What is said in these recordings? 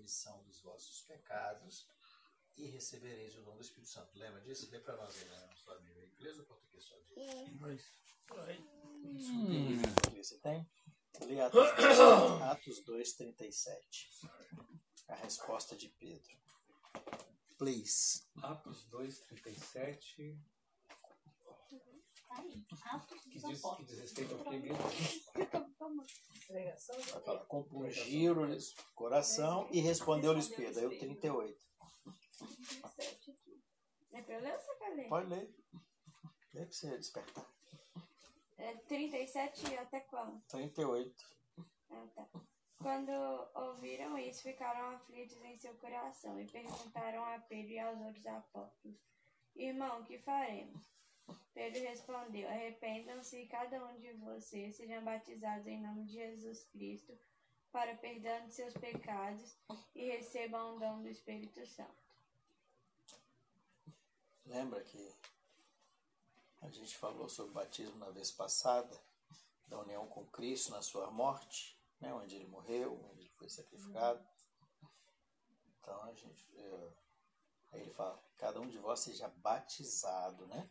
remissão dos vossos pecados e recebereis o dom do Espírito Santo. Lembra disso? Lê para nós aí, né? Sua Bíblia, inglês ou português? Sua Bíblia? Inglês. Hum. Você tem? Lê Atos, 2, Atos 2, 37. A resposta de Pedro. Please. Atos 2, 37. Que diz, que diz respeito ao que? Vai falar, compungiram-lhes o coração e respondeu-lhes Pedro. Aí o 38. É pra eu ler ou você quer ler? Pode ler. Lê para você despertar. É 37 até quando? 38. Ah, tá. Quando ouviram isso, ficaram aflitos em seu coração e perguntaram a Pedro e aos outros apóstolos: Irmão, que faremos? Pedro respondeu: Arrependam-se e cada um de vocês sejam batizados em nome de Jesus Cristo para perdão de seus pecados e recebam o dom do Espírito Santo. Lembra que a gente falou sobre o batismo na vez passada, da união com Cristo na sua morte, né, onde ele morreu, onde ele foi sacrificado. Então a gente. é, aí ele fala, cada um de vós seja batizado, né?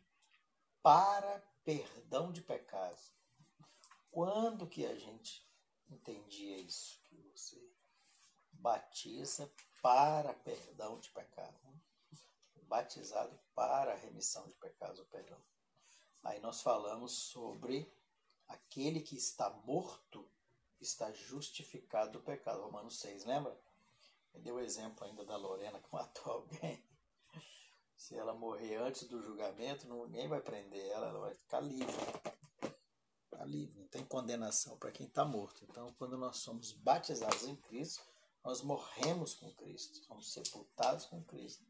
Para perdão de pecados. Quando que a gente entendia isso? Que você batiza para perdão de pecados. né? Batizado para remissão de pecados, o perdão. Aí nós falamos sobre aquele que está morto está justificado do pecado. Romanos 6, lembra? Deu o exemplo ainda da Lorena que matou alguém. Se ela morrer antes do julgamento, ninguém vai prender ela, ela vai ficar livre. Está livre, não tem condenação para quem está morto. Então, quando nós somos batizados em Cristo, nós morremos com Cristo, somos sepultados com Cristo.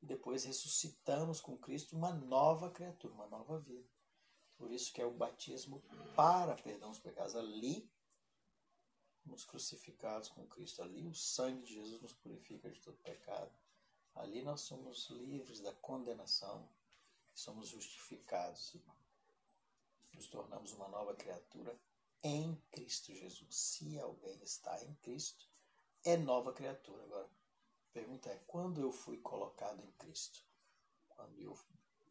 E depois ressuscitamos com Cristo uma nova criatura, uma nova vida. Por isso que é o batismo para perdão dos pecados. Ali, nos crucificados com Cristo. Ali, o sangue de Jesus nos purifica de todo pecado. Ali nós somos livres da condenação. Somos justificados. Nos tornamos uma nova criatura em Cristo Jesus. Se alguém está em Cristo, é nova criatura. Agora, a pergunta é: quando eu fui colocado em Cristo? Quando eu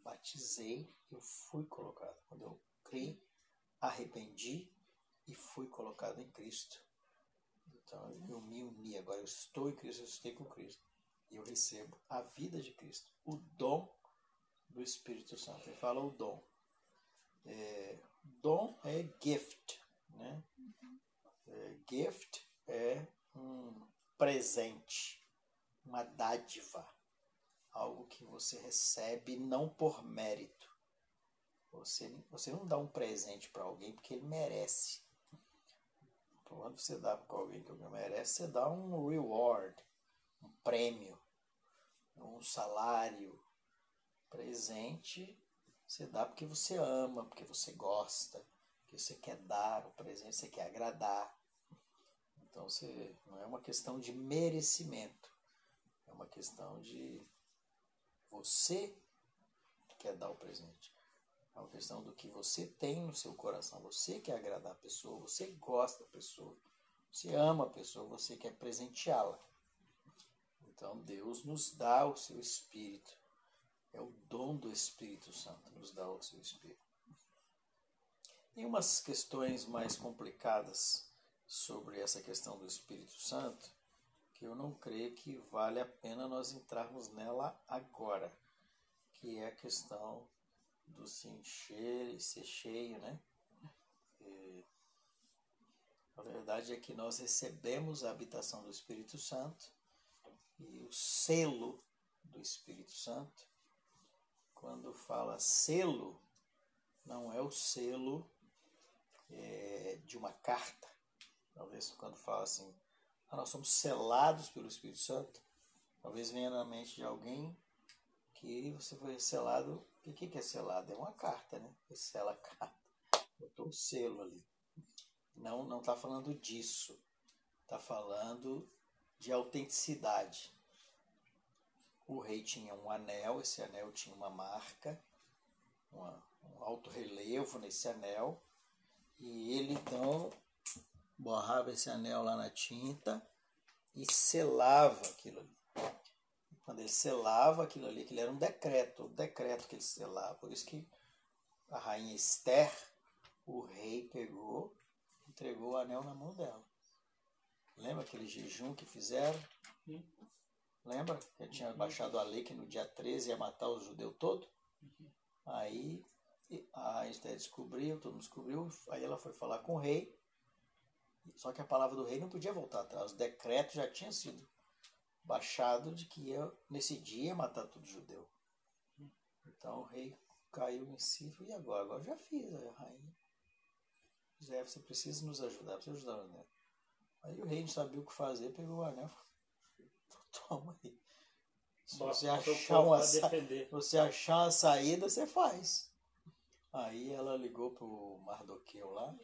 batizei, eu fui colocado. Quando eu criei, arrependi e fui colocado em Cristo. Então eu me uni, agora eu estou em Cristo, eu estou com Cristo. E eu recebo a vida de Cristo, o dom do Espírito Santo. Ele fala o dom. É, dom é gift, né? É, gift é um presente, uma dádiva, algo que você recebe não por mérito. Você, você não dá um presente para alguém porque ele merece. Quando você dá para alguém que alguém merece, você dá um reward, um prêmio, um salário, presente. Você dá porque você ama, porque você gosta, porque você quer dar o presente, você quer agradar. Então você não é uma questão de merecimento, é uma questão de você quer dar o presente. É uma questão do que você tem no seu coração. Você quer agradar a pessoa, você gosta da pessoa, você ama a pessoa, você quer presenteá-la. Então Deus nos dá o seu Espírito. É o dom do Espírito Santo, nos dá o seu Espírito. Tem umas questões mais complicadas sobre essa questão do Espírito Santo que eu não creio que vale a pena nós entrarmos nela agora, que é a questão do se encher e ser cheio, né? E a verdade é que nós recebemos a habitação do Espírito Santo e o selo do Espírito Santo. Quando fala selo, não é o selo é, de uma carta. Talvez quando fala assim, ah, nós somos selados pelo Espírito Santo, talvez venha na mente de alguém que você foi selado. O que, que é selado? É uma carta, né? Você sela a carta. Botou o selo ali. Não não está falando disso. Está falando de autenticidade. O rei tinha um anel, esse anel tinha uma marca, uma, um alto relevo nesse anel, e ele então borrava esse anel lá na tinta e selava aquilo ali. Quando ele selava aquilo ali, aquilo era um decreto, o decreto que ele selava. Por isso que a rainha Esther, o rei pegou, entregou o anel na mão dela. Lembra aquele jejum que fizeram? Sim. Lembra? Que tinha baixado a lei que no dia 13 ia matar os judeus todos? Aí a Esther descobriu, todo mundo descobriu, aí ela foi falar com o rei. Só que a palavra do rei não podia voltar atrás. O decreto já tinha sido baixado de que ia, nesse dia ia matar todo judeu. Então o rei caiu em si e agora? Agora já fiz, a rainha. José, você precisa nos ajudar, precisa ajudar o anel. Aí o rei não sabia o que fazer, pegou o anel. Toma aí. Se você achar, uma, sa... você achar uma saída, você faz. Aí ela ligou pro Mardoqueu lá.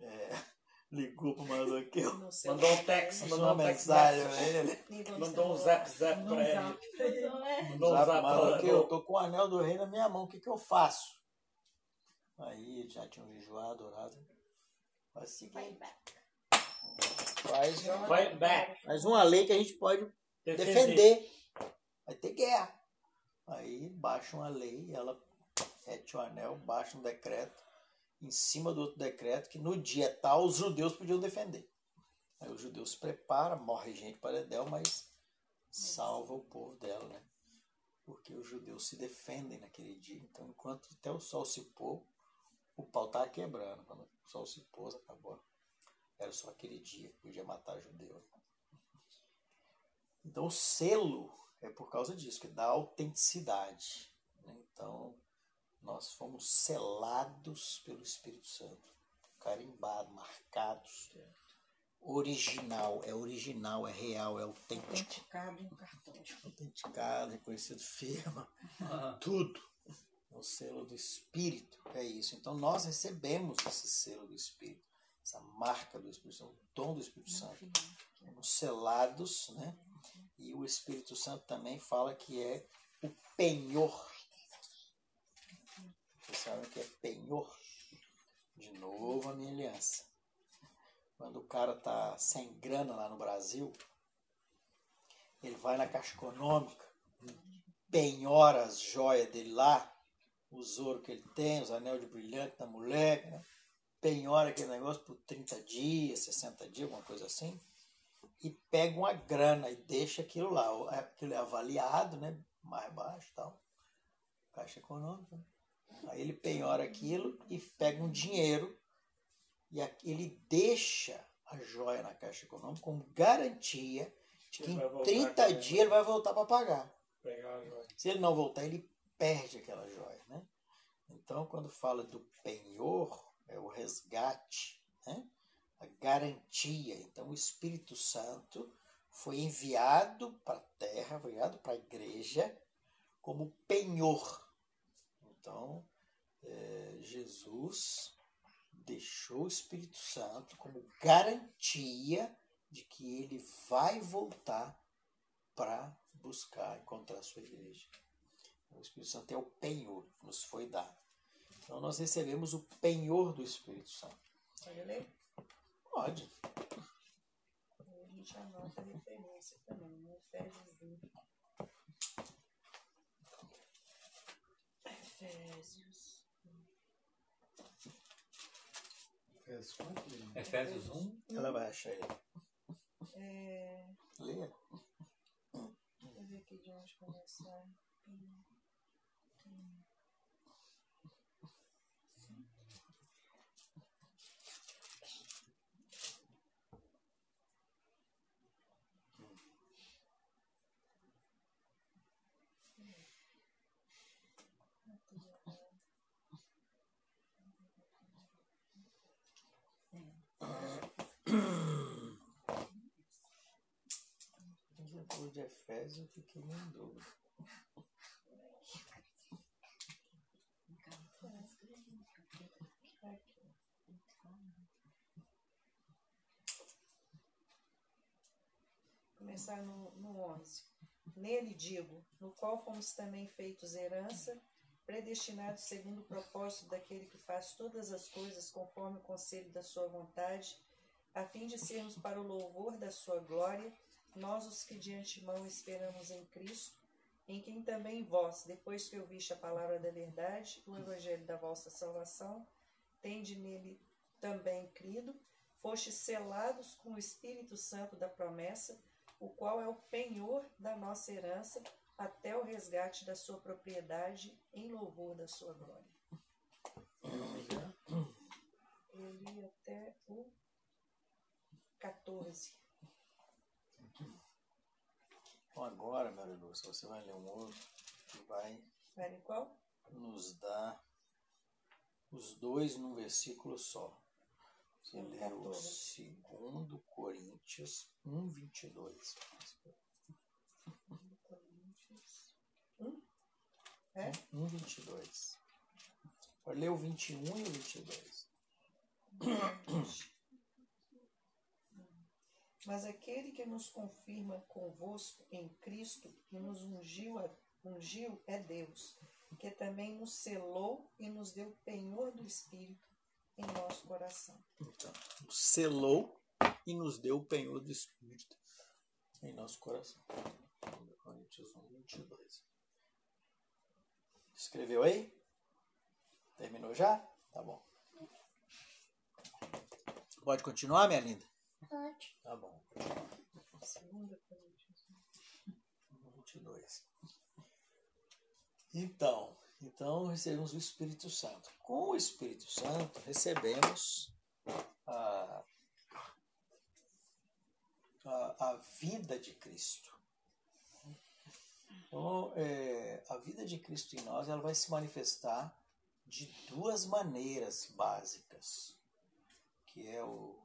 É, ligou pro Mardoqueu. Mandou um text, mandou uma mensagem pra ele. Mandou um zap zap pra ele. Mandou um zap Mardoqueu, eu tô com o anel do rei na minha mão, o que que eu faço? Aí já tinham jejuado, orado. Faz o seguinte. Faz, back. faz uma lei que a gente pode defender. Vai ter guerra. Aí baixa uma lei ela mete o anel, baixa um decreto em cima do outro decreto que no dia tal os judeus podiam defender. Aí os judeus se preparam, morre gente para Edel, mas salva o povo dela, né? Porque os judeus se defendem naquele dia. Então, enquanto até o sol se pôr, o pau estava quebrando. Quando o sol se pôs, acabou. Era só aquele dia que podia matar judeu. Então, o selo é por causa disso, que dá autenticidade. Né? Então, nós fomos selados pelo Espírito Santo, carimbados, marcados. Original, é original, é real, é autêntico. Autenticado em cartão. Autenticado, reconhecido firma, tudo. O selo do Espírito é isso. Então nós recebemos esse selo do Espírito, essa marca do Espírito Santo, o dom do Espírito Santo. Somos selados, né? E o Espírito Santo também fala que é o penhor vocês sabem que é penhor. De novo a minha aliança. Quando o cara tá sem grana lá no Brasil, ele vai na caixa econômica, penhora as joias dele lá, os ouro que ele tem, os anel de brilhante da mulher, né? Penhora aquele negócio por 30 dias, 60 dias, alguma coisa assim, e pega uma grana e deixa aquilo lá. Aquilo é avaliado, né? Mais baixo tal. Caixa econômica. Aí ele penhora aquilo e pega um dinheiro e ele deixa a joia na Caixa Econômica como garantia de que em 30 dias ele vai voltar para pagar. Se ele não voltar, ele perde aquela joia. Né? Então, quando fala do penhor, é o resgate, né? a garantia. Então, o Espírito Santo foi enviado para a terra, enviado para a igreja como penhor. Então, é, Jesus deixou o Espírito Santo como garantia de que ele vai voltar para buscar, encontrar a sua igreja. O Espírito Santo é o penhor que nos foi dado. Então nós recebemos o penhor do Espírito Santo. Pode ler? Pode. A gente anota a referência também, né? Efésios 1. Efésios. Efésios? Efésios 1. Ela vai achar ele. É... Leia. Deixa eu ver aqui de onde começar. Efésios eu fiquei em dúvida. Começar no, no 11. Nele digo, no qual fomos também feitos herança, predestinados segundo o propósito daquele que faz todas as coisas conforme o conselho da sua vontade, a fim de sermos para o louvor da sua glória, nós os que de antemão esperamos em Cristo, em quem também vós, depois que ouviste a palavra da verdade, o evangelho da vossa salvação, tende nele também crido, fostes selados com o Espírito Santo da promessa, o qual é o penhor da nossa herança, até o resgate da sua propriedade, em louvor da sua glória. Eu li até o 14. Então agora, Maria Lúcia, você vai ler um outro que vai Vai qual? nos dar os dois num versículo só. Você Um lê o 14. segundo Coríntios 1, 22. Coríntios. Um? É? 1, 22. Pode ler o 21 e o 22. Mas aquele que nos confirma convosco em Cristo e nos ungiu, ungiu é Deus, que também nos selou e nos deu penhor do Espírito em nosso coração. Então, selou e nos deu o penhor do Espírito em nosso coração. 1 Coríntios 1, 22. Escreveu aí? Terminou já? Tá bom. Pode continuar, minha linda? Pode. Tá bom. Segunda Coríntios. 22. Então, então recebemos o Espírito Santo. Com o Espírito Santo recebemos a, a, a vida de Cristo. Então, é, a vida de Cristo em nós ela vai se manifestar de duas maneiras básicas, que é o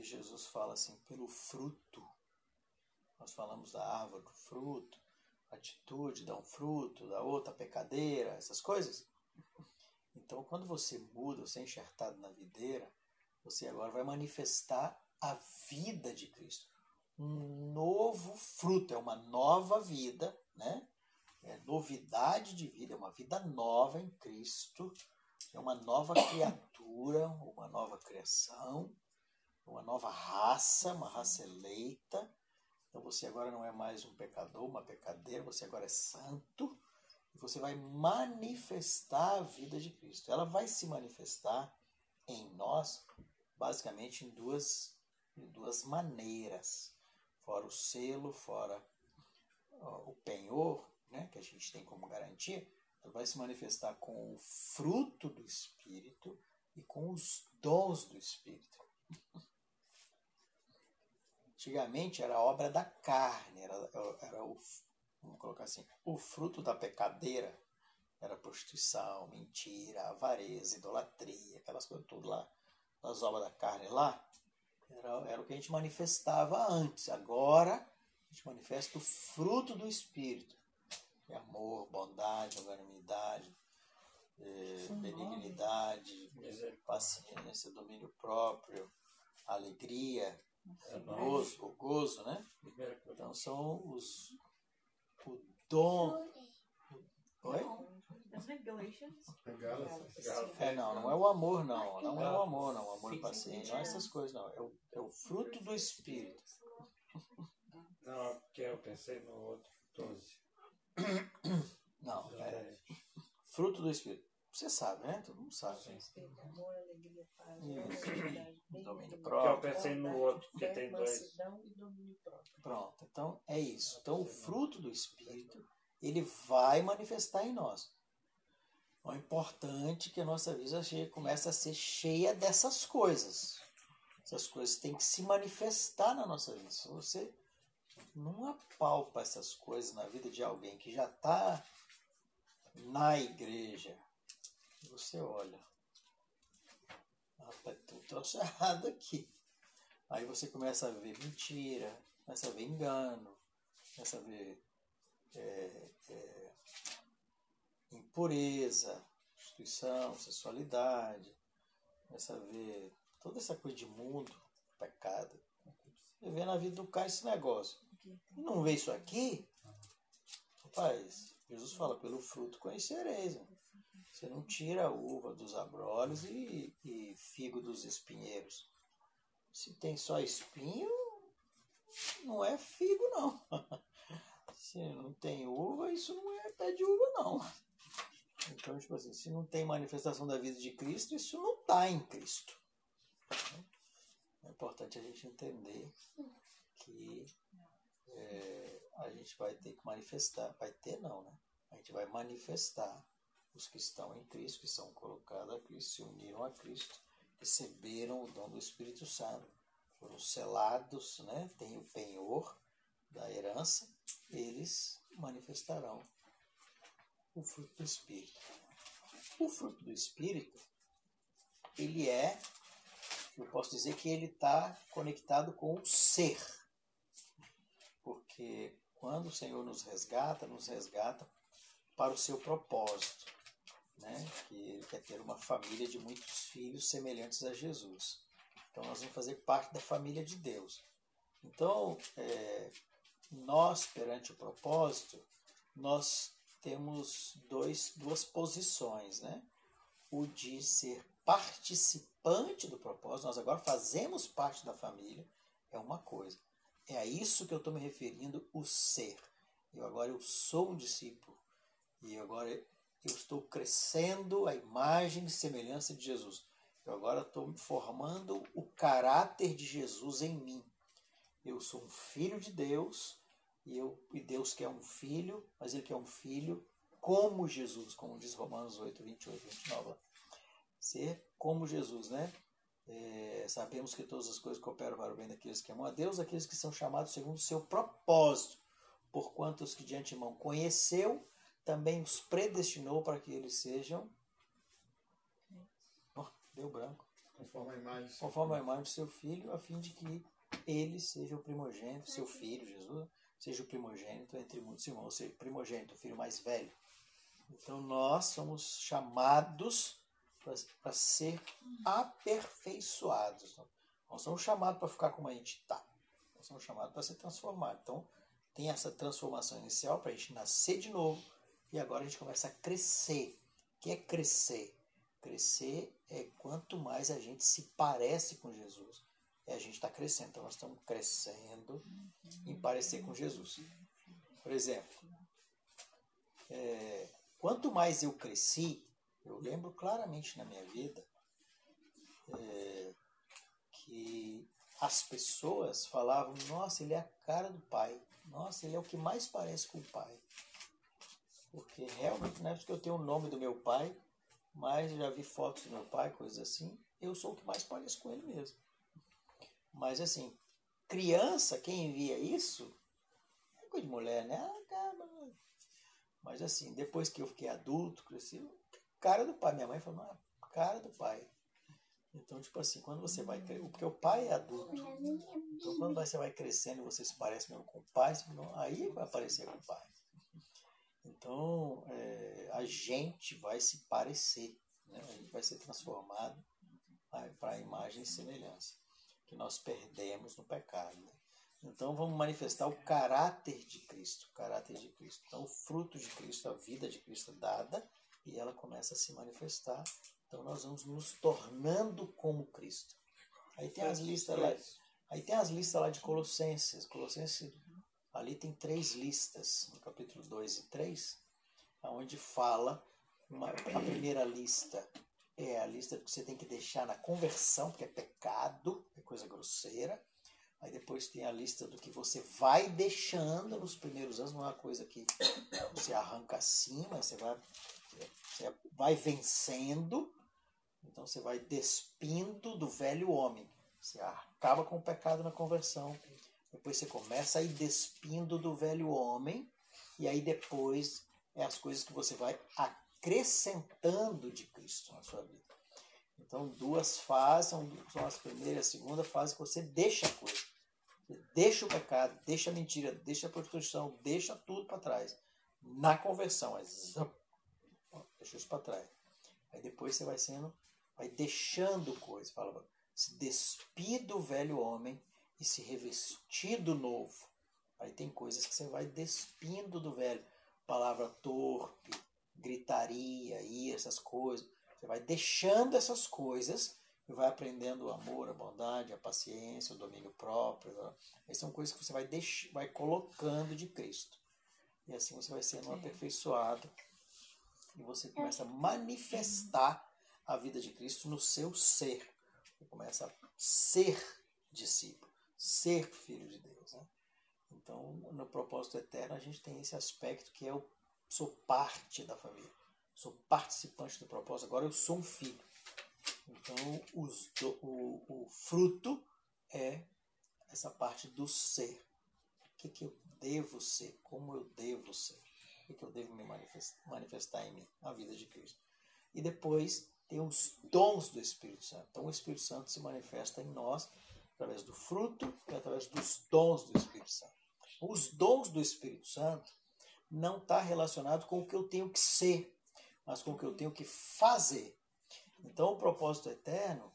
que Jesus fala assim, pelo fruto nós falamos da árvore do fruto, atitude dá um fruto, da outra pecadeira, essas coisas. Então, quando você muda, você é enxertado na videira, você agora vai manifestar a vida de Cristo. Um novo fruto, é uma nova vida, né? É novidade de vida, é uma vida nova em Cristo, é uma nova criatura, uma nova criação, uma nova raça, uma raça eleita. Então você agora não é mais um pecador, uma pecadeira, você agora é santo. E você vai manifestar a vida de Cristo. Ela vai se manifestar em nós, basicamente, em duas, em duas maneiras. Fora o selo, fora o penhor, né, que a gente tem como garantia, ela vai se manifestar com o fruto do Espírito e com os dons do Espírito. Antigamente era obra da carne, era, era o, vamos colocar assim, o fruto da pecadeira. Era prostituição, mentira, avareza, idolatria, aquelas coisas tudo lá, das obras da carne lá, era, era o que a gente manifestava antes. Agora a gente manifesta o fruto do Espírito, é amor, bondade, longanimidade, eh, benignidade, paciência, domínio próprio, alegria, o gozo, o gozo, né? Então são os o dom. Oi? É, não, não é o amor, não. Não é o amor, não. O amor e paciência, não é essas coisas, não. É o, é o fruto do Espírito. Não, porque eu pensei no outro 12. Não, é fruto do Espírito. Você sabe, né? Todo mundo sabe. Respeito, amor, alegria, paz, Isso. Domínio próprio. eu pensei no outro, que tem dois. Pronto, então é isso. Então o fruto do Espírito, ele vai manifestar em nós. Então, é importante que a nossa vida cheia- comece a ser cheia dessas coisas. Essas coisas têm que se manifestar na nossa vida. Se você não apalpa essas coisas na vida de alguém que já está na igreja, você olha, rapaz, tem um troço errado aqui. Aí você começa a ver mentira, começa a ver engano, começa a ver é, é, impureza, prostituição, sexualidade, começa a ver toda essa coisa de mundo, pecado. Você vê na vida do cara esse negócio. E não vê isso aqui? Rapaz, Jesus fala, pelo fruto conhecereis. Né? Você não tira a uva dos abrolhos e, e figo dos espinheiros. Se tem só espinho, não é figo, não. Se não tem uva, isso não é pé de uva, não. Então, tipo assim, se não tem manifestação da vida de Cristo, isso não está em Cristo. É importante a gente entender que é, a gente vai ter que manifestar, vai ter não, né? A gente vai manifestar os que estão em Cristo, que são colocados a Cristo, se uniram a Cristo, receberam o dom do Espírito Santo, foram selados, né? Tem o penhor da herança, eles manifestarão o fruto do Espírito. O fruto do Espírito, ele é, eu posso dizer que ele está conectado com o ser. Porque quando o Senhor nos resgata, nos resgata para o seu propósito. Né? Que ele quer ter uma família de muitos filhos semelhantes a Jesus. Então nós vamos fazer parte da família de Deus. Então, é, nós, perante o propósito, nós temos dois, duas posições, né? O de ser participante do propósito, nós agora fazemos parte da família, é uma coisa. É a isso que eu estou me referindo, o ser. Eu agora eu sou um discípulo e agora eu estou crescendo a imagem e semelhança de Jesus. Eu agora estou formando o caráter de Jesus em mim. Eu sou um filho de Deus e, eu, e Deus quer um filho, mas Ele quer um filho como Jesus, como diz Romanos 8, 28, 29. Ser como Jesus, né? É, sabemos que todas as coisas cooperam para o bem daqueles que amam a Deus, aqueles que são chamados segundo o seu propósito. Porquanto os que de antemão conheceu, também os predestinou para que eles sejam. Oh, deu branco. Conforme a imagem. Conforme a imagem do seu filho, a fim de que ele seja o primogênito, seu filho, Jesus, seja o primogênito entre muitos irmãos, ou seja, primogênito, o filho mais velho. Então nós somos chamados para ser aperfeiçoados. Nós somos chamados para ficar como a gente está. Nós somos chamados para ser transformados. Então tem essa transformação inicial para a gente nascer de novo e agora a gente começa a crescer. O que é crescer? Crescer é quanto mais a gente se parece com Jesus, é a gente está crescendo. Então nós estamos crescendo em parecer com Jesus. Por exemplo, é, quanto mais eu cresci, eu lembro claramente na minha vida é, que as pessoas falavam: Nossa, ele é a cara do pai. Nossa, ele é o que mais parece com o pai. Porque realmente não é porque eu tenho o nome do meu pai, mas já vi fotos do meu pai, coisas assim. Eu sou o que mais parece com ele mesmo. Mas assim, criança, quem via isso, é coisa de mulher, né? Ah, mas assim, depois que eu fiquei adulto, cresci, cara do pai. Minha mãe falou, ah, cara do pai. Então, tipo assim, quando você vai porque o pai é adulto. Então, quando você vai crescendo e você se parece mesmo com o pai, aí vai aparecer com o pai. Então, é, a gente vai se parecer, né? a gente vai ser transformado para a imagem e semelhança que nós perdemos no pecado. Né? Então, vamos manifestar o caráter de Cristo, o caráter de Cristo. Então, o fruto de Cristo, a vida de Cristo dada, e ela começa a se manifestar. Então, nós vamos nos tornando como Cristo. Aí tem as listas lá, aí tem as listas lá de Colossenses. Colossenses Ali tem três listas, no capítulo 2 e 3, onde fala, uma, a primeira lista é a lista que você tem que deixar na conversão, porque é pecado, é coisa grosseira. Aí depois tem a lista do que você vai deixando nos primeiros anos, não é uma coisa que você arranca assim, mas você vai, você vai vencendo, então você vai despindo do velho homem. Você acaba com o pecado na conversão. Depois você começa a ir despindo do velho homem, e aí depois é as coisas que você vai acrescentando de Cristo na sua vida. Então, duas fases, são as primeira e a segunda fase que você deixa a coisa. Você deixa o pecado, deixa a mentira, deixa a prostituição, deixa tudo para trás. Na conversão, é deixa isso para trás. Aí depois você vai sendo, vai deixando coisas. Fala, se despida do velho homem e se revestir do novo. Aí tem coisas que você vai despindo do velho. Palavra torpe, gritaria, e essas coisas. Você vai deixando essas coisas e vai aprendendo o amor, a bondade, a paciência, o domínio próprio. Né? Essas são coisas que você vai, deix... vai colocando de Cristo. E assim você vai sendo aperfeiçoado e você começa a manifestar a vida de Cristo no seu ser. Você começa a ser discípulo, ser filho de Deus. Né? Então, no propósito eterno, a gente tem esse aspecto que é eu sou parte da família, sou participante do propósito, agora eu sou um filho. Então, os, o, o fruto é essa parte do ser. O que, que eu devo ser? Como eu devo ser? O que, que eu devo me manifestar, manifestar em mim? A vida de Cristo. E depois tem os dons do Espírito Santo. Então, o Espírito Santo se manifesta em nós através do fruto e através dos dons do Espírito Santo. Os dons do Espírito Santo não está relacionado com o que eu tenho que ser, mas com o que eu tenho que fazer. Então, o propósito eterno,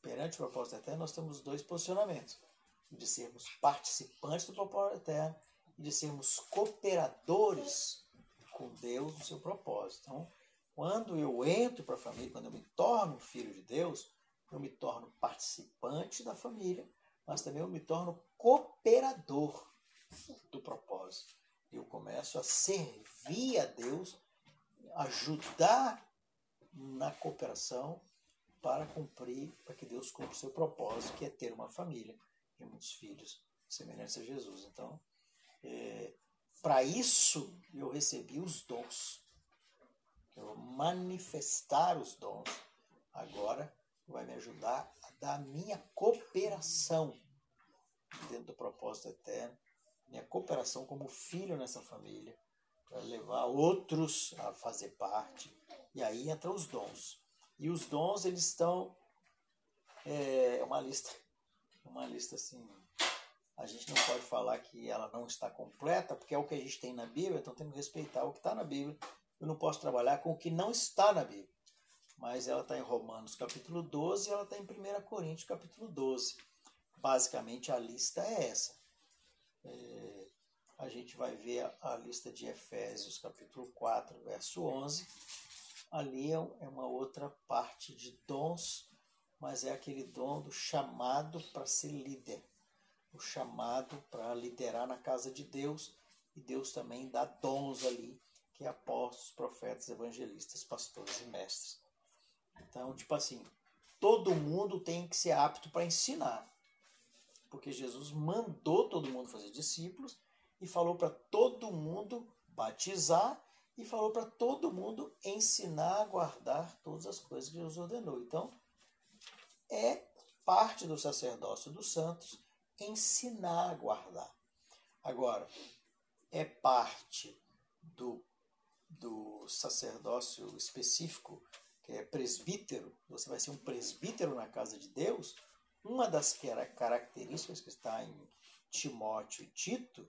perante o propósito eterno, nós temos dois posicionamentos: de sermos participantes do propósito eterno e de sermos cooperadores com Deus no seu propósito. Então, quando eu entro para a família, quando eu me torno filho de Deus, eu me torno participante da família, mas também eu me torno cooperador do propósito. Eu começo a servir a Deus, ajudar na cooperação para cumprir, para que Deus cumpra o seu propósito, que é ter uma família e muitos filhos semelhantes a Jesus. Então, é, para isso eu recebi os dons. Eu vou manifestar os dons. Agora vai me ajudar a dar minha cooperação dentro do propósito eterno, minha cooperação como filho nessa família, para levar outros a fazer parte e aí entra os dons. E os dons, eles estão. É uma lista. Uma lista assim. A gente não pode falar que ela não está completa, porque é o que a gente tem na Bíblia, então temos que respeitar o que está na Bíblia. Eu não posso trabalhar com o que não está na Bíblia. Mas ela está em Romanos capítulo 12 e ela está em 1 Coríntios capítulo 12. Basicamente a lista é essa. É, a gente vai ver a, a lista de Efésios capítulo 4, verso 11 ali é, é uma outra parte de dons, mas é aquele dom do chamado para ser líder, o chamado para liderar na casa de Deus, e Deus também dá dons ali, que é apóstolos, profetas, evangelistas, pastores e mestres. Então, tipo assim, todo mundo tem que ser apto para ensinar, porque Jesus mandou todo mundo fazer discípulos e falou para todo mundo batizar e falou para todo mundo ensinar a guardar todas as coisas que Jesus ordenou. Então, é parte do sacerdócio dos santos ensinar a guardar. Agora, é parte do, do sacerdócio específico, que é presbítero, você vai ser um presbítero na casa de Deus, uma das características que está em Timóteo e Tito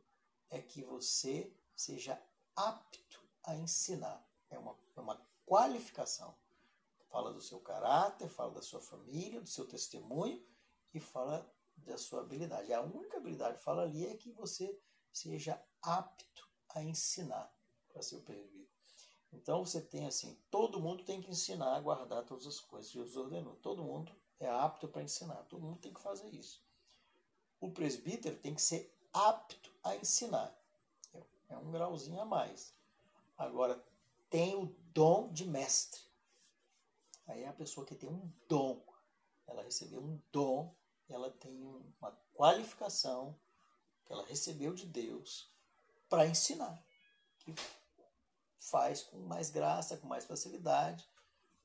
é que você seja apto a ensinar. É uma, é uma qualificação. Fala do seu caráter, fala da sua família, do seu testemunho e fala da sua habilidade. A única habilidade que fala ali é que você seja apto a ensinar para seu presbítero. Então você tem assim, todo mundo tem que ensinar a guardar todas as coisas que Jesus ordenou. Todo mundo é apto para ensinar, todo mundo tem que fazer isso. O presbítero tem que ser apto a ensinar. É um grauzinho a mais. Agora, tem o dom de mestre. Aí é a pessoa que tem um dom. Ela recebeu um dom, ela tem uma qualificação que ela recebeu de Deus para ensinar. Que faz com mais graça, com mais facilidade,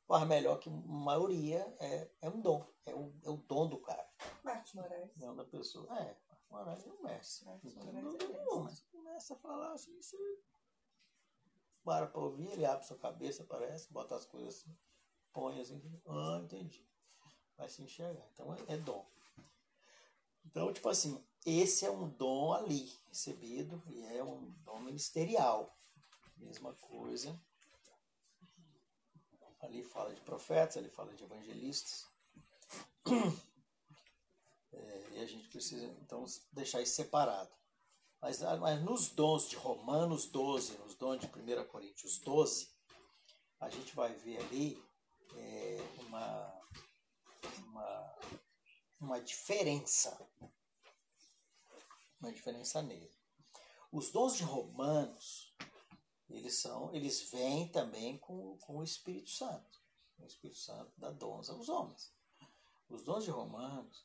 faz melhor que a maioria, é, é um dom. É o, é o dom do cara. Marcos Moraes. Não da pessoa. É, Marcos Moraes é um mestre. Marcos Não tem é dúvida nenhuma, mas começa a falar assim, você para para ouvir, ele abre sua cabeça, parece, bota as coisas assim, põe assim, ah, entendi. Vai se enxergar. Então é, é dom. Então, tipo assim, esse é um dom ali, recebido, e é um dom ministerial. Mesma coisa. Ali fala de profetas, ali fala de evangelistas. É, e a gente precisa, então, deixar isso separado. Mas, mas nos dons de Romanos 12, nos dons de 1 Coríntios 12, a gente vai ver ali é, uma, uma, uma diferença. Uma diferença nele. Os dons de Romanos, eles são, eles vêm também com, com o Espírito Santo. O Espírito Santo dá dons aos homens. Os dons de Romanos,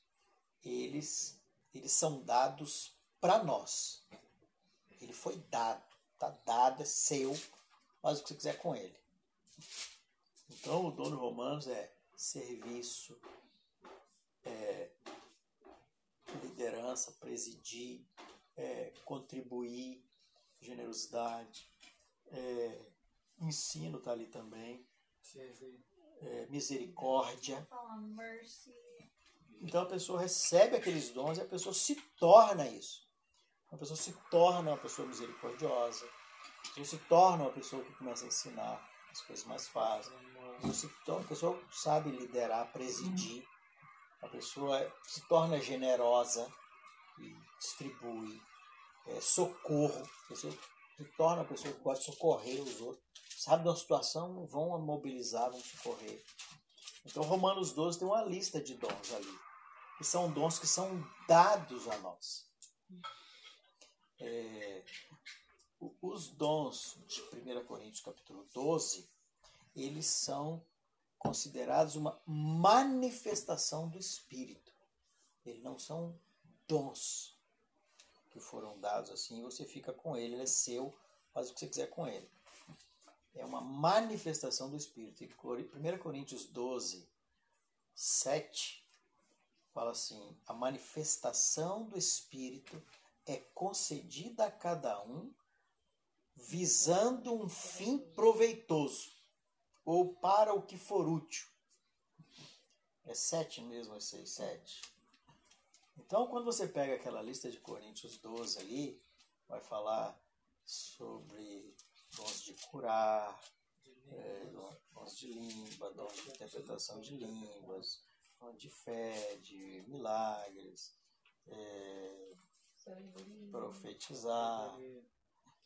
eles, eles são dados para nós. Ele foi dado, está dado, é seu, faz o que você quiser com ele. Então o dom de Romanos é serviço, é, liderança, presidir, é, contribuir, generosidade, é, ensino está ali também, é, misericórdia. Então a pessoa recebe aqueles dons e a pessoa se torna isso. A pessoa se torna uma pessoa misericordiosa, a pessoa se torna uma pessoa que começa a ensinar as coisas mais fáceis. A pessoa sabe liderar, presidir. A pessoa se torna generosa e distribui. É, socorro. A pessoa se torna uma pessoa que pode socorrer os outros. Sabe de uma situação, vão mobilizar, vão socorrer. Então, Romanos 12 tem uma lista de dons ali. Que são dons que são dados a nós. É, os dons de 1 Coríntios capítulo 12, eles são considerados uma manifestação do Espírito. Eles não são dons que foram dados assim, você fica com ele, ele é seu, faz o que você quiser com ele. É uma manifestação do Espírito. E 1 Coríntios 12, 7 fala assim: a manifestação do Espírito é concedida a cada um visando um fim proveitoso ou para o que for útil. É sete mesmo, é seis, sete. Então, quando você pega aquela lista de Coríntios 12 ali, vai falar sobre dons de curar, é, dons de língua, dons de interpretação de línguas, dons de fé, de milagres, é, profetizar,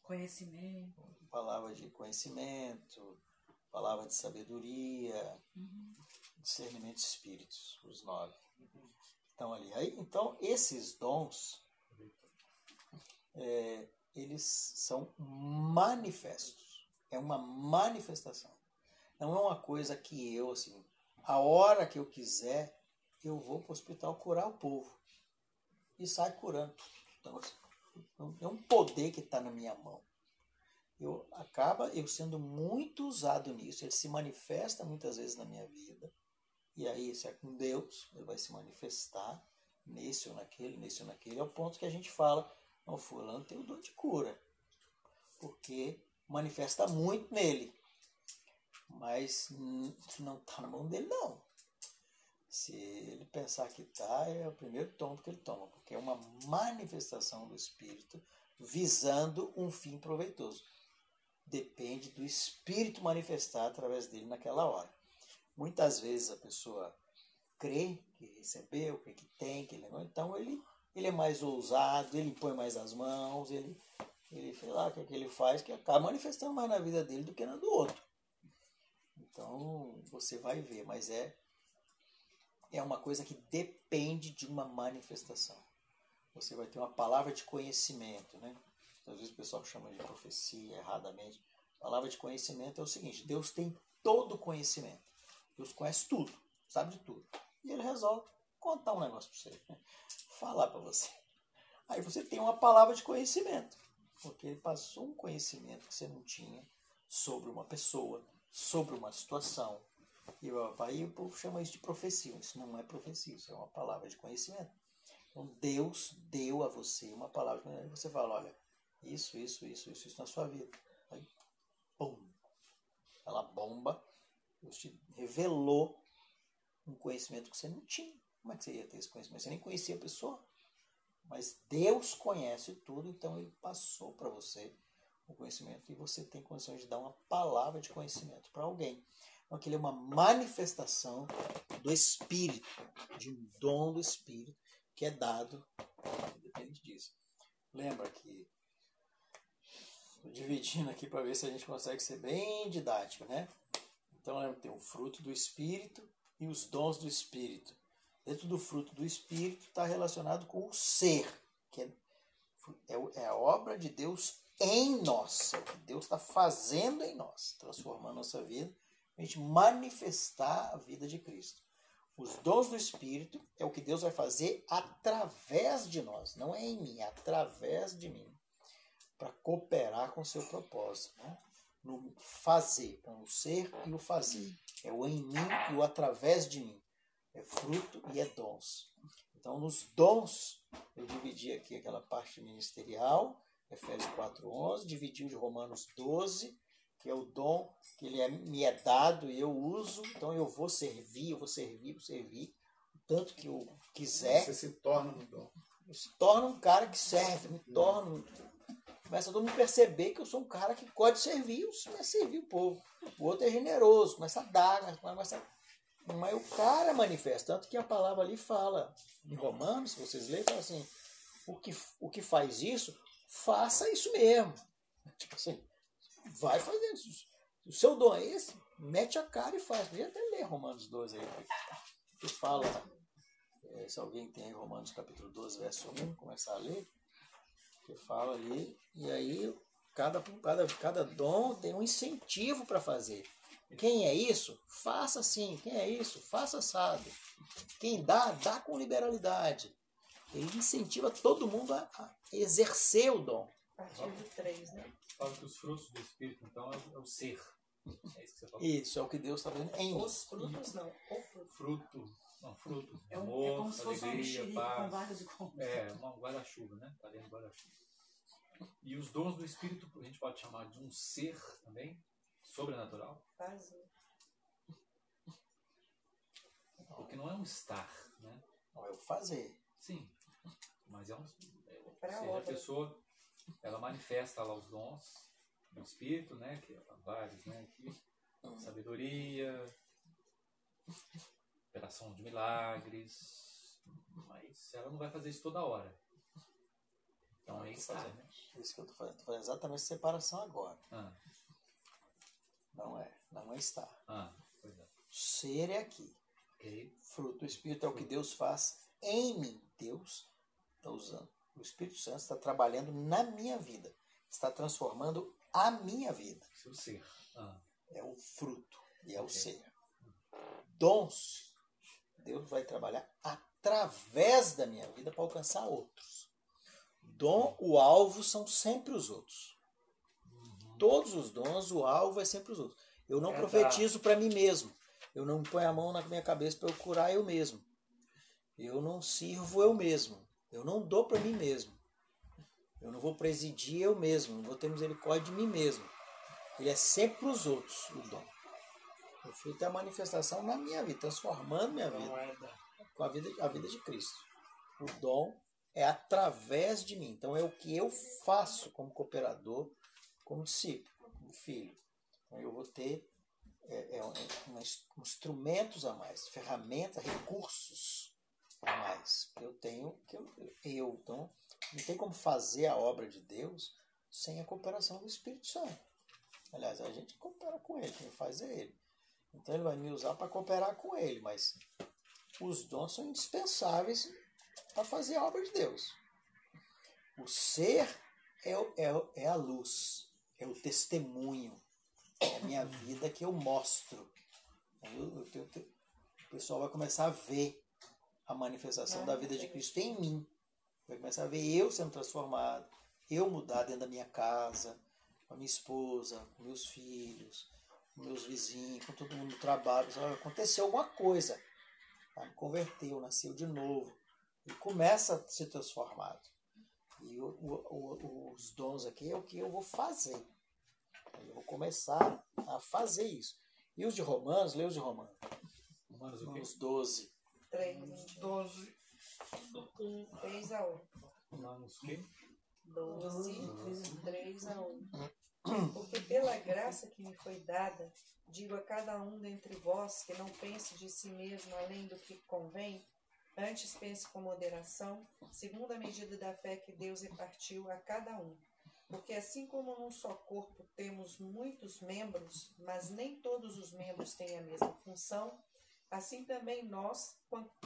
conhecimento, palavra de conhecimento, palavra de sabedoria, uhum. discernimento de espíritos, os nove. Então ali, aí, então esses dons, é, eles são manifestos. É uma manifestação. Não é uma coisa que eu assim, a hora que eu quiser, eu vou para o hospital curar o povo e sai curando. Então, é um poder que está na minha mão. Eu acaba eu sendo muito usado nisso. Ele se manifesta muitas vezes na minha vida. E aí, se é com Deus, ele vai se manifestar nesse ou naquele, nesse ou naquele. É o ponto que a gente fala, o fulano tem o dom de cura. Porque manifesta muito nele. Mas não está na mão dele, não. Se ele pensar que está, é o primeiro tombo que ele toma, porque é uma manifestação do Espírito visando um fim proveitoso. Depende do Espírito manifestar através dele naquela hora. Muitas vezes a pessoa crê que recebeu, crê que tem, que não, então ele, ele é mais ousado, ele põe mais as mãos, ele, ele sei lá o que, é que ele faz, que acaba manifestando mais na vida dele do que na do outro. Então você vai ver, mas é é uma coisa que depende de uma manifestação. Você vai ter uma palavra de conhecimento, né? Às vezes o pessoal chama de profecia erradamente. A palavra de conhecimento é o seguinte: Deus tem todo o conhecimento. Deus conhece tudo, sabe de tudo. E ele resolve contar um negócio para você, né? falar para você. Aí você tem uma palavra de conhecimento, porque ele passou um conhecimento que você não tinha sobre uma pessoa, sobre uma situação, e papai, o povo chama isso de profecia. Isso não é profecia, isso é uma palavra de conhecimento. Então Deus deu a você uma palavra. E você fala, olha, isso, isso, isso, isso, isso na sua vida. Aí, pum, ela bomba. Deus te revelou um conhecimento que você não tinha. Como é que você ia ter esse conhecimento? Você nem conhecia a pessoa. Mas Deus conhece tudo, então Ele passou para você o conhecimento e você tem condições de dar uma palavra de conhecimento para alguém. Então, aquilo é uma manifestação do Espírito, de um dom do Espírito que é dado, depende disso. Lembra que estou dividindo aqui para ver se a gente consegue ser bem didático, né? Então que tem o fruto do Espírito e os dons do Espírito. Dentro do fruto do Espírito está relacionado com o ser, que é, é, é a obra de Deus em nós. É o que Deus está fazendo em nós, transformando nossa vida, a gente manifestar a vida de Cristo. Os dons do Espírito é o que Deus vai fazer através de nós, não é em mim, é através de mim, para cooperar com o seu propósito. Né? No fazer, com o ser e o fazer. É o em mim e o através de mim. É fruto e é dons. Então, nos dons, eu dividi aqui aquela parte ministerial, Efésios 4.11, dividi de Romanos 12, que é o dom que ele é, me é dado e eu uso, então eu vou servir, eu vou servir, vou servir, o tanto que eu quiser. Você se torna um dom. Eu se torno um cara que serve, me torno. Começa todo mundo perceber que eu sou um cara que pode servir, eu começo a servir o povo. O outro é generoso, começa a dar, começa a... mas o cara manifesta. Tanto que a palavra ali fala, em Romanos, se vocês lerem, fala assim: o que, o que faz isso, faça isso mesmo. Tipo assim, vai fazendo isso. O seu dom é esse, mete a cara e faz. Podia até ler Romanos 12 aí, que fala é, se alguém tem Romanos capítulo 12, verso 1, começar a ler, que fala ali, e aí cada, cada, cada dom tem um incentivo para fazer. Quem é isso? Faça assim. Quem é isso? Faça assado. Quem dá, dá com liberalidade. Ele incentiva todo mundo a, a exercer o dom. Artigo 3, né? Fala que os frutos do Espírito, então, é o, é ser. É isso que você falou. Isso é o que Deus está fazendo em Os frutos não, o fruto. Fruto. Não, fruto. É, um, amor, é como se fosse uma alegria, mexerica paz. com vários gomos. É, uma guarda-chuva, né? Tá dentro do guarda-chuva. E os dons do Espírito a gente pode chamar de um ser também, sobrenatural, Fazer. porque não é um estar, né? Não é o fazer. Sim, mas é um. É, ou Pra seja, a pessoa ela manifesta lá os dons do Espírito, né? Que é vários, né? Aqui, sabedoria, operação de milagres, mas ela não vai fazer isso toda hora. Então é estar, né? É Isso que eu estou fazendo. Estou fazendo exatamente separação agora. Ah, Não é. Não é estar. ah, é. Ser é aqui. Ok. Fruto do Espírito é o que Deus faz em mim. Deus está usando. O Espírito Santo está trabalhando na minha vida. Está transformando a minha vida. Seu ser. Ah, É o fruto e é o Ok. ser. Dons. Deus vai trabalhar através da minha vida para alcançar outros. Dom, o alvo são sempre os outros. Todos os dons, o alvo é sempre os outros. Eu não É, profetizo para mim mesmo. Eu não ponho a mão na minha cabeça para eu curar eu mesmo. Eu não sirvo eu mesmo. Eu não dou para mim mesmo. Eu não vou presidir eu mesmo. Não vou ter misericórdia de mim mesmo. Ele é sempre os outros, o dom. O fruto é a manifestação na minha vida, transformando minha vida é com a vida, a vida de Cristo. O dom é através de mim. Então é o que eu faço como cooperador, como discípulo, como filho. Então eu vou ter é, é, um- ins- instrumentos a mais, ferramentas, recursos a mais. Eu tenho que eu, eu. Então não tem como fazer a obra de Deus sem a cooperação do Espírito Santo. Aliás, a gente coopera com ele, quem faz é ele. Então ele vai me usar para cooperar com ele, mas os dons são indispensáveis para fazer a obra de Deus. O ser é, é, é a luz, é o testemunho, é a minha vida que eu mostro. Eu- eu tenho- o pessoal vai começar a ver a manifestação da vida de Cristo em mim. Vai começar a ver eu sendo transformado, eu mudar dentro da minha casa, com a minha esposa, com meus filhos, com meus vizinhos, com todo mundo no trabalho. Sabe? Aconteceu alguma coisa. Tá? Me converteu, nasceu de novo. E começa a ser transformado. E o- o- o- os dons aqui é o que eu vou fazer. Eu vou começar a fazer isso. E os de Romanos, lê os de Romanos. Romanos o quê? Romanos 12. 3, 12. 3 a 1. Romanos o quê? 12, 3 a 1. Porque pela graça que me foi dada, digo a cada um dentre vós que não pense de si mesmo além do que convém, antes pense com moderação, segundo a medida da fé que Deus repartiu a cada um. Porque assim como num só corpo temos muitos membros, mas nem todos os membros têm a mesma função, Assim também nós,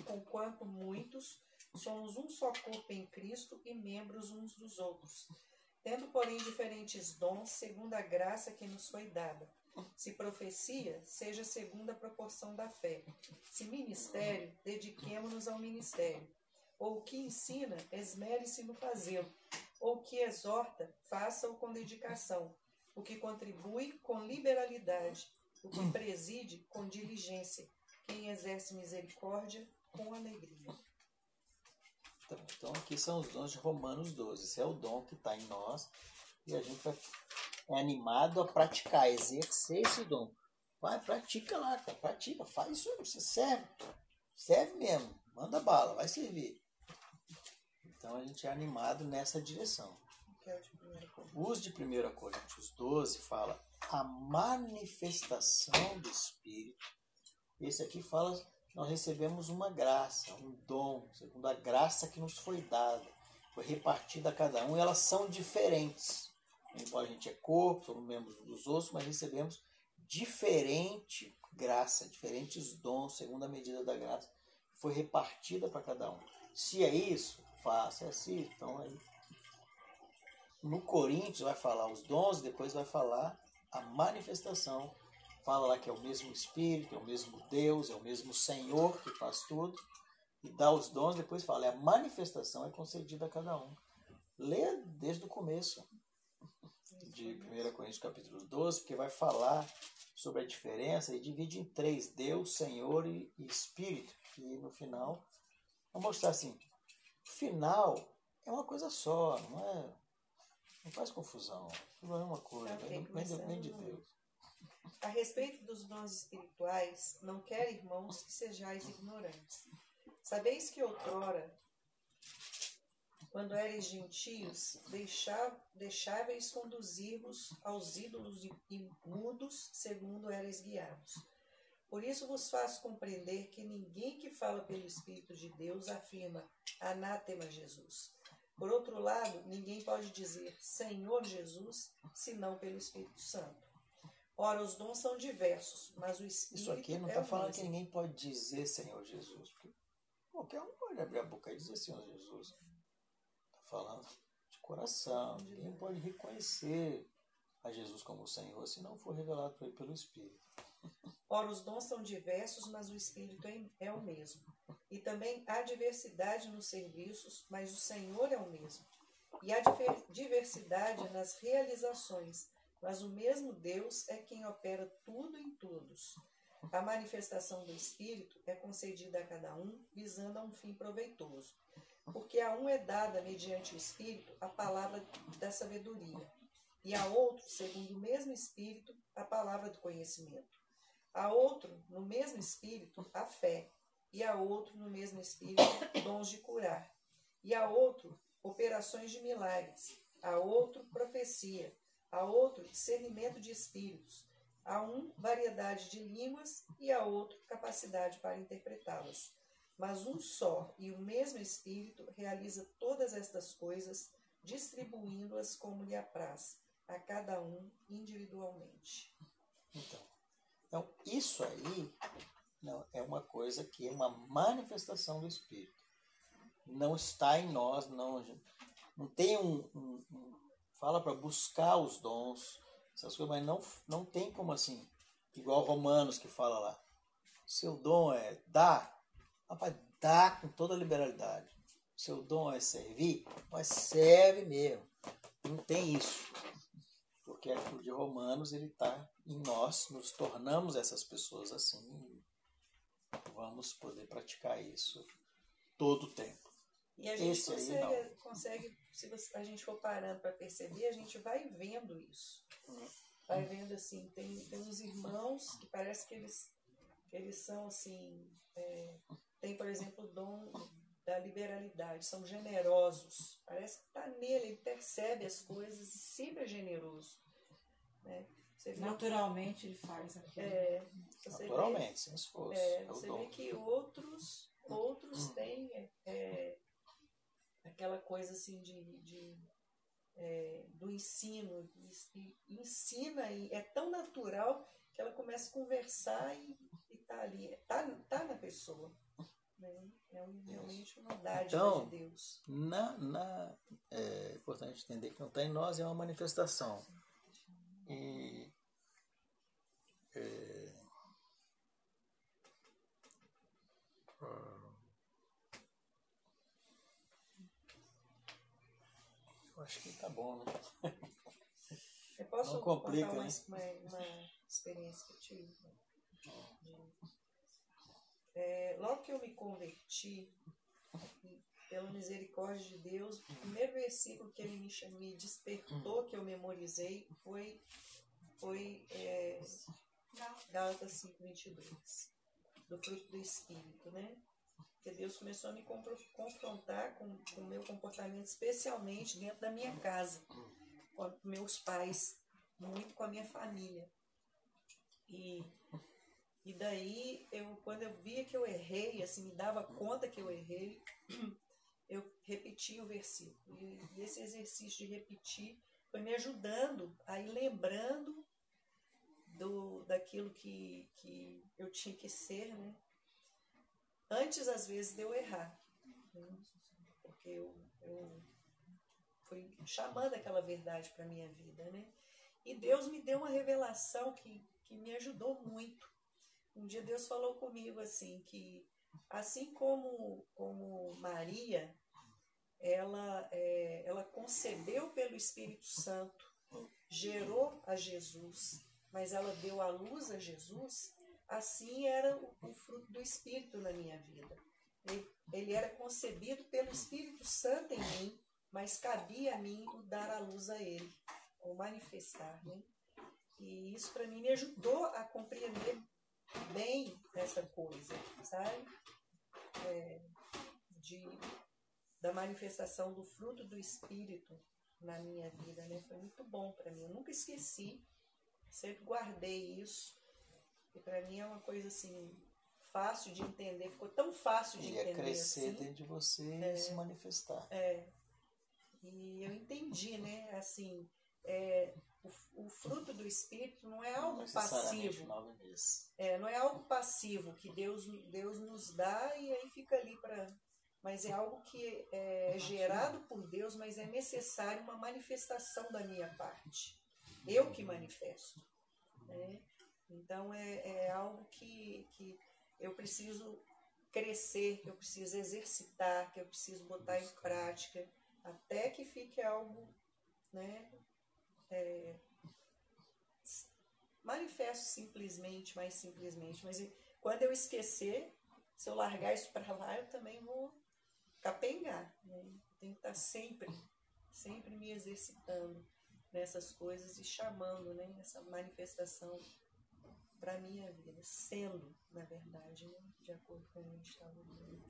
conquanto muitos, somos um só corpo em Cristo e membros uns dos outros. Tendo, porém, diferentes dons, segundo a graça que nos foi dada. Se profecia, seja segundo a proporção da fé. Se ministério, dediquemo-nos ao ministério. Ou o que ensina, esmere-se no fazê-lo. Ou o que exorta, faça-o com dedicação. O que contribui, com liberalidade. O que preside, com diligência. Quem exerce misericórdia, com alegria. Então, então aqui são os dons de Romanos 12. Esse é o dom que está em nós e a gente é animado a praticar, exercer esse dom. Vai, pratica lá, cara, pratica, faz isso, você serve. Serve mesmo, manda bala, vai servir. Então a gente é animado nessa direção. É o. Os de 1 Coríntios 12 fala a manifestação do Espírito. Esse aqui fala, nós recebemos uma graça, um dom, segundo a graça que nos foi dada. Foi repartida a cada um e elas são diferentes. Embora a gente é corpo, somos membros dos outros, mas recebemos diferente graça, diferentes dons, segundo a medida da graça, foi repartida para cada um. Se é isso, faça, é assim, então aí no Coríntios vai falar os dons, depois vai falar a manifestação. Fala lá que é o mesmo Espírito, é o mesmo Deus, é o mesmo Senhor que faz tudo. E dá os dons, depois fala, é a manifestação é concedida a cada um. Lê desde o começo de 1 Coríntios capítulo 12, porque vai falar sobre a diferença e divide em três, Deus, Senhor e Espírito. E no final, vou mostrar assim, o final é uma coisa só, não é não faz confusão. Tudo é uma coisa. Ok, vem, vem de. Deus. A respeito dos dons espirituais, não quero, irmãos, que sejais ignorantes. Sabeis que outrora, quando eres gentios, deixa- deixáveis conduzir-vos aos ídolos imudos, segundo eres guiados. Por isso vos faço compreender que ninguém que fala pelo Espírito de Deus afirma anátema Jesus. Por outro lado, ninguém pode dizer Senhor Jesus, senão pelo Espírito Santo. Ora, os dons são diversos, mas o Espírito Isso aqui não é está o falando que ninguém pode dizer Senhor Jesus. Porque qualquer um pode abrir a boca e dizer Senhor Jesus. Está falando de coração. Ninguém pode reconhecer a Jesus como Senhor se não for revelado para ele pelo Espírito. Ora, os dons são diversos, mas o Espírito é- é o mesmo. E também há diversidade nos serviços, mas o Senhor é o mesmo. E há diversidade nas realizações, mas o mesmo Deus é quem opera tudo em todos. A manifestação do Espírito é concedida a cada um, visando a um fim proveitoso. Porque a um é dada, mediante o Espírito, a palavra da sabedoria, e a outro, segundo o mesmo Espírito, a palavra do conhecimento. A outro, no mesmo espírito, a fé, e a outro, no mesmo espírito, dons de curar, e a outro, operações de milagres, a outro, profecia, a outro, discernimento de espíritos, a um, variedade de línguas, e a outro, capacidade para interpretá-las. Mas um só e o mesmo Espírito realiza todas estas coisas, distribuindo-as como lhe apraz, a cada um individualmente. Então, então isso aí não, é uma coisa que é uma manifestação do Espírito. Não está em nós, não, não tem um. um- um- fala para buscar os dons, essas coisas, mas não, não tem como assim, igual Romanos que fala lá. Seu dom é dar, rapaz, dá com toda a liberalidade. Seu dom é servir, mas serve mesmo. Não tem isso porque o de Romanos ele está em nós, nos tornamos essas pessoas assim, vamos poder praticar isso todo o tempo. E a gente Esse aí consegue, consegue, se você- a gente for parando para perceber, a gente vai vendo isso. Vai vendo assim, tem, tem uns irmãos que parece que eles, que eles são assim, é, tem por exemplo o dom da liberalidade, são generosos. Parece que está nele, ele percebe as coisas e sempre é generoso. Né? Você vê, Naturalmente ele faz aquilo. é, você vê- Naturalmente, sem esforço. é, É, você dom. vê que outros, outros têm é, aquela coisa assim de, de, é, do ensino, e, e ensina e é tão natural que ela começa a conversar e, e tá tá ali, tá, tá na pessoa. Né? É realmente uma dádiva Então, de Deus. Na, na, é importante entender que não está em nós, é uma manifestação. E é, acho que tá bom, né? Eu posso Não complica, contar uma, né? uma, uma experiência que eu tive? De- É, logo que eu me converti, pela misericórdia de Deus, o primeiro versículo que ele me, despertou, que eu memorizei, foi, foi é, Gálatas 5, 22, do fruto do Espírito, né? Porque Deus começou a me confrontar com o meu comportamento, especialmente dentro da minha casa, com meus pais, muito com a minha família. E, e daí, eu, quando eu via que eu errei, assim, me dava conta que eu errei, eu repetia o versículo. E, e esse exercício de repetir foi me ajudando a ir lembrando do, daquilo que, que eu tinha que ser, né? Antes, às vezes, de eu errar. Porque eu, eu fui chamando aquela verdade para minha vida, né? E Deus me deu uma revelação que, que me ajudou muito. Um dia Deus falou comigo assim que assim como como Maria ela é, ela concebeu pelo Espírito Santo, gerou a Jesus, mas ela deu à luz a Jesus, assim era o, o fruto do Espírito na minha vida. Ele, ele era concebido pelo Espírito Santo em mim, mas cabia a mim o dar a luz a ele, ou manifestar, né? E isso para mim me ajudou a compreender bem essa coisa, sabe? É, de, da manifestação do fruto do Espírito na minha vida, né? Foi muito bom para mim. Eu nunca esqueci, sempre guardei isso. E para mim é uma coisa assim fácil de entender, ficou tão fácil de E é entender crescer assim. dentro de você e se manifestar. E eu entendi, né? Assim, é, o, o fruto do Espírito não é algo necessariamente passivo. É, não é algo passivo que Deus, Deus nos dá e aí fica ali para. Mas é algo que é gerado por Deus, mas é necessário uma manifestação da minha parte. Eu que manifesto. né? Então é, é algo que, que eu preciso crescer, que eu preciso exercitar, que eu preciso botar em prática, até que fique algo, né? é, manifesto simplesmente, mais simplesmente. Mas quando eu esquecer, se eu largar isso para lá, eu também vou capengar. Né? Tenho que estar sempre, sempre me exercitando nessas coisas e chamando né, essa manifestação para a minha vida, sendo, na verdade, né, de acordo com o que a gente estava vendo.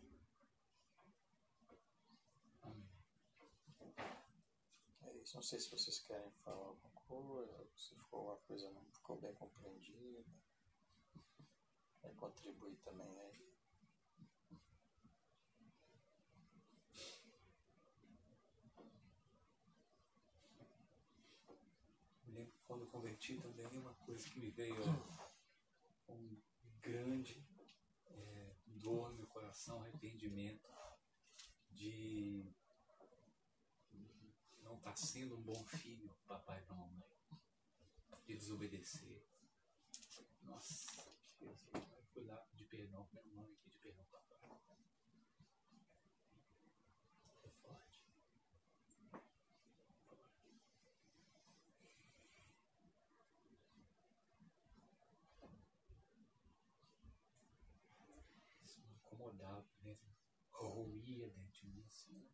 É isso. Não sei se vocês querem falar alguma coisa, se ficou alguma coisa não ficou bem compreendida. Vai contribuir também aí. Eu lembro que quando eu converti também uma coisa que me veio com grande é, dor no coração, arrependimento de não estar sendo um bom filho, papai e mamãe, de desobedecer. Nossa, Jesus, lá pedir perdão para minha mãe e pedir perdão para papai. Foi forte. Isso me incomodava dentro, roía dentro de mim assim.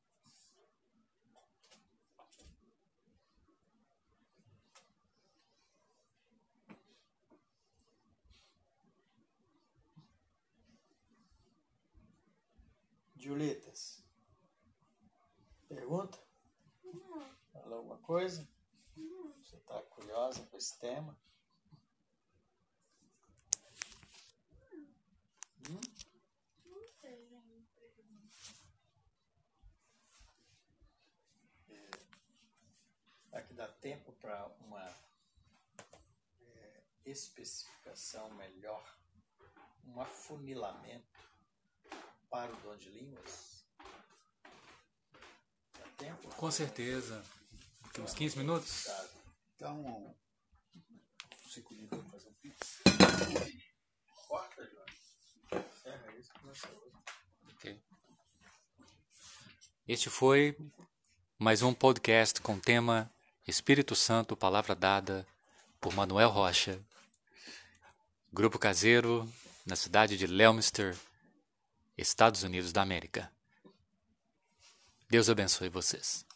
Julitas, pergunta? Não, Fala alguma coisa? Você está curiosa com esse tema? Hum? não sei nenhuma pergunta. Será que dá tempo para uma é, especificação melhor um afunilamento para o dom de línguas? Dá tempo? Com certeza. Tem uns 15 minutos? Então, cinco minutos para fazer um pix. Corta, João. Encerra isso que nós Ok. Este foi mais um podcast com o tema Espírito Santo, Palavra Dada, por Manuel Rocha. Grupo Caseiro, na cidade de Leominster, Estados Unidos da América. Deus abençoe vocês.